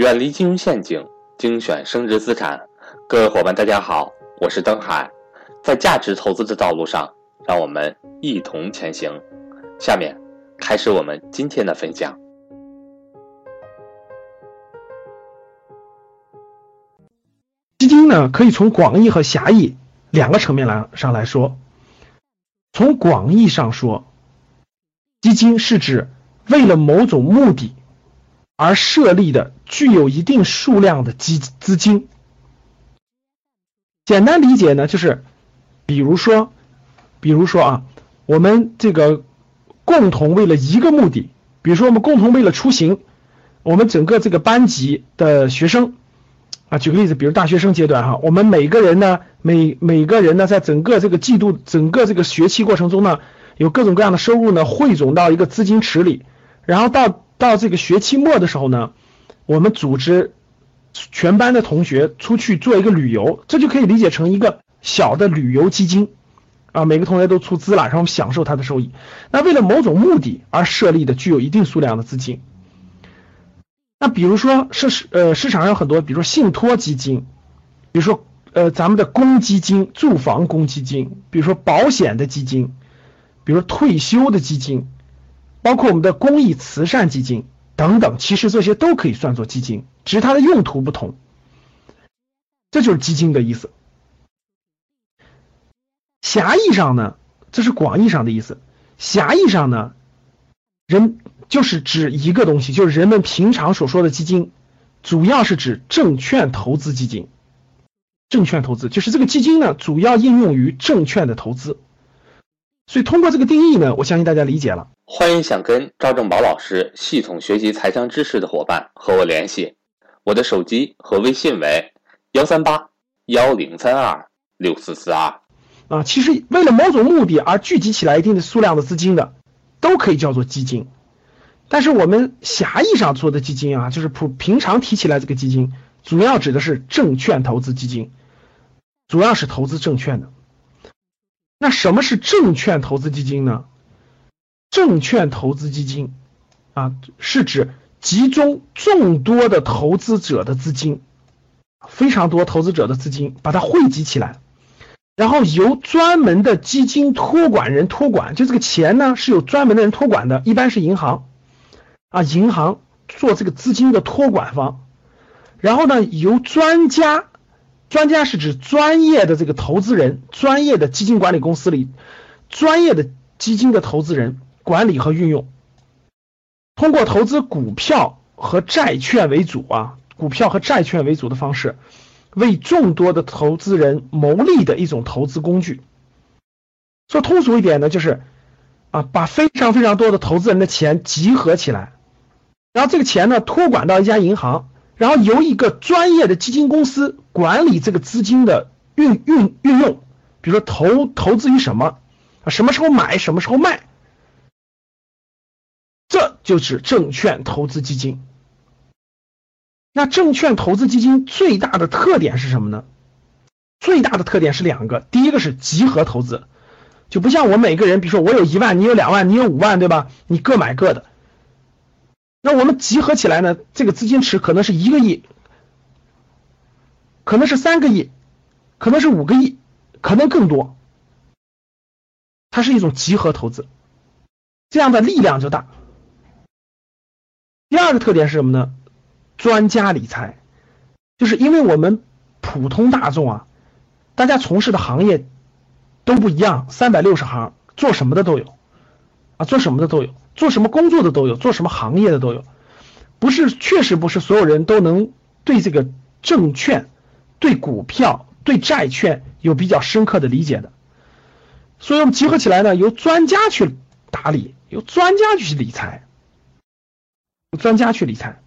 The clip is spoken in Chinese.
远离金融陷阱，精选升值资产。各位伙伴，大家好，我是登海。在价值投资的道路上，让我们一同前行。下面开始我们今天的分享。基金呢，可以从广义和狭义两个层面来上来说。从广义上说，基金是指为了某种目的而设立的具有一定数量的基资金。简单理解呢，就是比如说，比如说啊，我们这个共同为了一个目的，比如说我们共同为了出行，我们整个这个班级的学生。啊，举个例子，比如大学生阶段哈，我们每个人呢，每每个人呢，在整个这个季度、整个这个学期过程中呢，有各种各样的收入呢，汇总到一个资金池里，然后到到这个学期末的时候呢，我们组织全班的同学出去做一个旅游，这就可以理解成一个小的旅游基金啊，每个同学都出资了，然后享受它的收益。那为了某种目的而设立的，具有一定数量的资金。那比如说市呃市场上有很多，比如说信托基金，比如说呃咱们的公积金、住房公积金，比如说保险的基金，比如说退休的基金，包括我们的公益慈善基金等等，其实这些都可以算作基金，只是它的用途不同。这就是基金的意思。狭义上呢，这是广义上的意思；狭义上呢，人。就是指一个东西，就是人们平常所说的基金，主要是指证券投资基金。证券投资就是这个基金呢，主要应用于证券的投资。所以通过这个定义呢，我相信大家理解了。欢迎想跟赵正宝老师系统学习财商知识的伙伴和我联系，我的手机和微信为幺三八幺零三二六四四二。啊，其实为了某种目的而聚集起来一定的数量的资金的，都可以叫做基金。但是我们狭义上做的基金啊，就是普平常提起来这个基金，主要指的是证券投资基金，主要是投资证券的。那什么是证券投资基金呢？证券投资基金啊，是指集中众多的投资者的资金，非常多投资者的资金，把它汇集起来，然后由专门的基金托管人托管，就这个钱呢是有专门的人托管的，一般是银行。啊，银行做这个资金的托管方，然后呢，由专家，专家是指专业的这个投资人，专业的基金管理公司里，专业的基金的投资人管理和运用，通过投资股票和债券为主啊，股票和债券为主的方式，为众多的投资人谋利的一种投资工具。说通俗一点呢，就是啊，把非常非常多的投资人的钱集合起来。然后这个钱呢，托管到一家银行，然后由一个专业的基金公司管理这个资金的运运运用，比如说投投资于什么啊，什么时候买，什么时候卖，这就是证券投资基金。那证券投资基金最大的特点是什么呢？最大的特点是两个，第一个是集合投资，就不像我每个人，比如说我有一万，你有两万，你有五万，对吧？你各买各的。那我们集合起来呢？这个资金池可能是一个亿，可能是三个亿，可能是五个亿，可能更多。它是一种集合投资，这样的力量就大。第二个特点是什么呢？专家理财，就是因为我们普通大众啊，大家从事的行业都不一样，三百六十行，做什么的都有啊，做什么的都有。做什么工作的都有，做什么行业的都有，不是，确实不是所有人都能对这个证券、对股票、对债券有比较深刻的理解的。所以我们集合起来呢，由专家去打理，由专家去理财，专家去理财。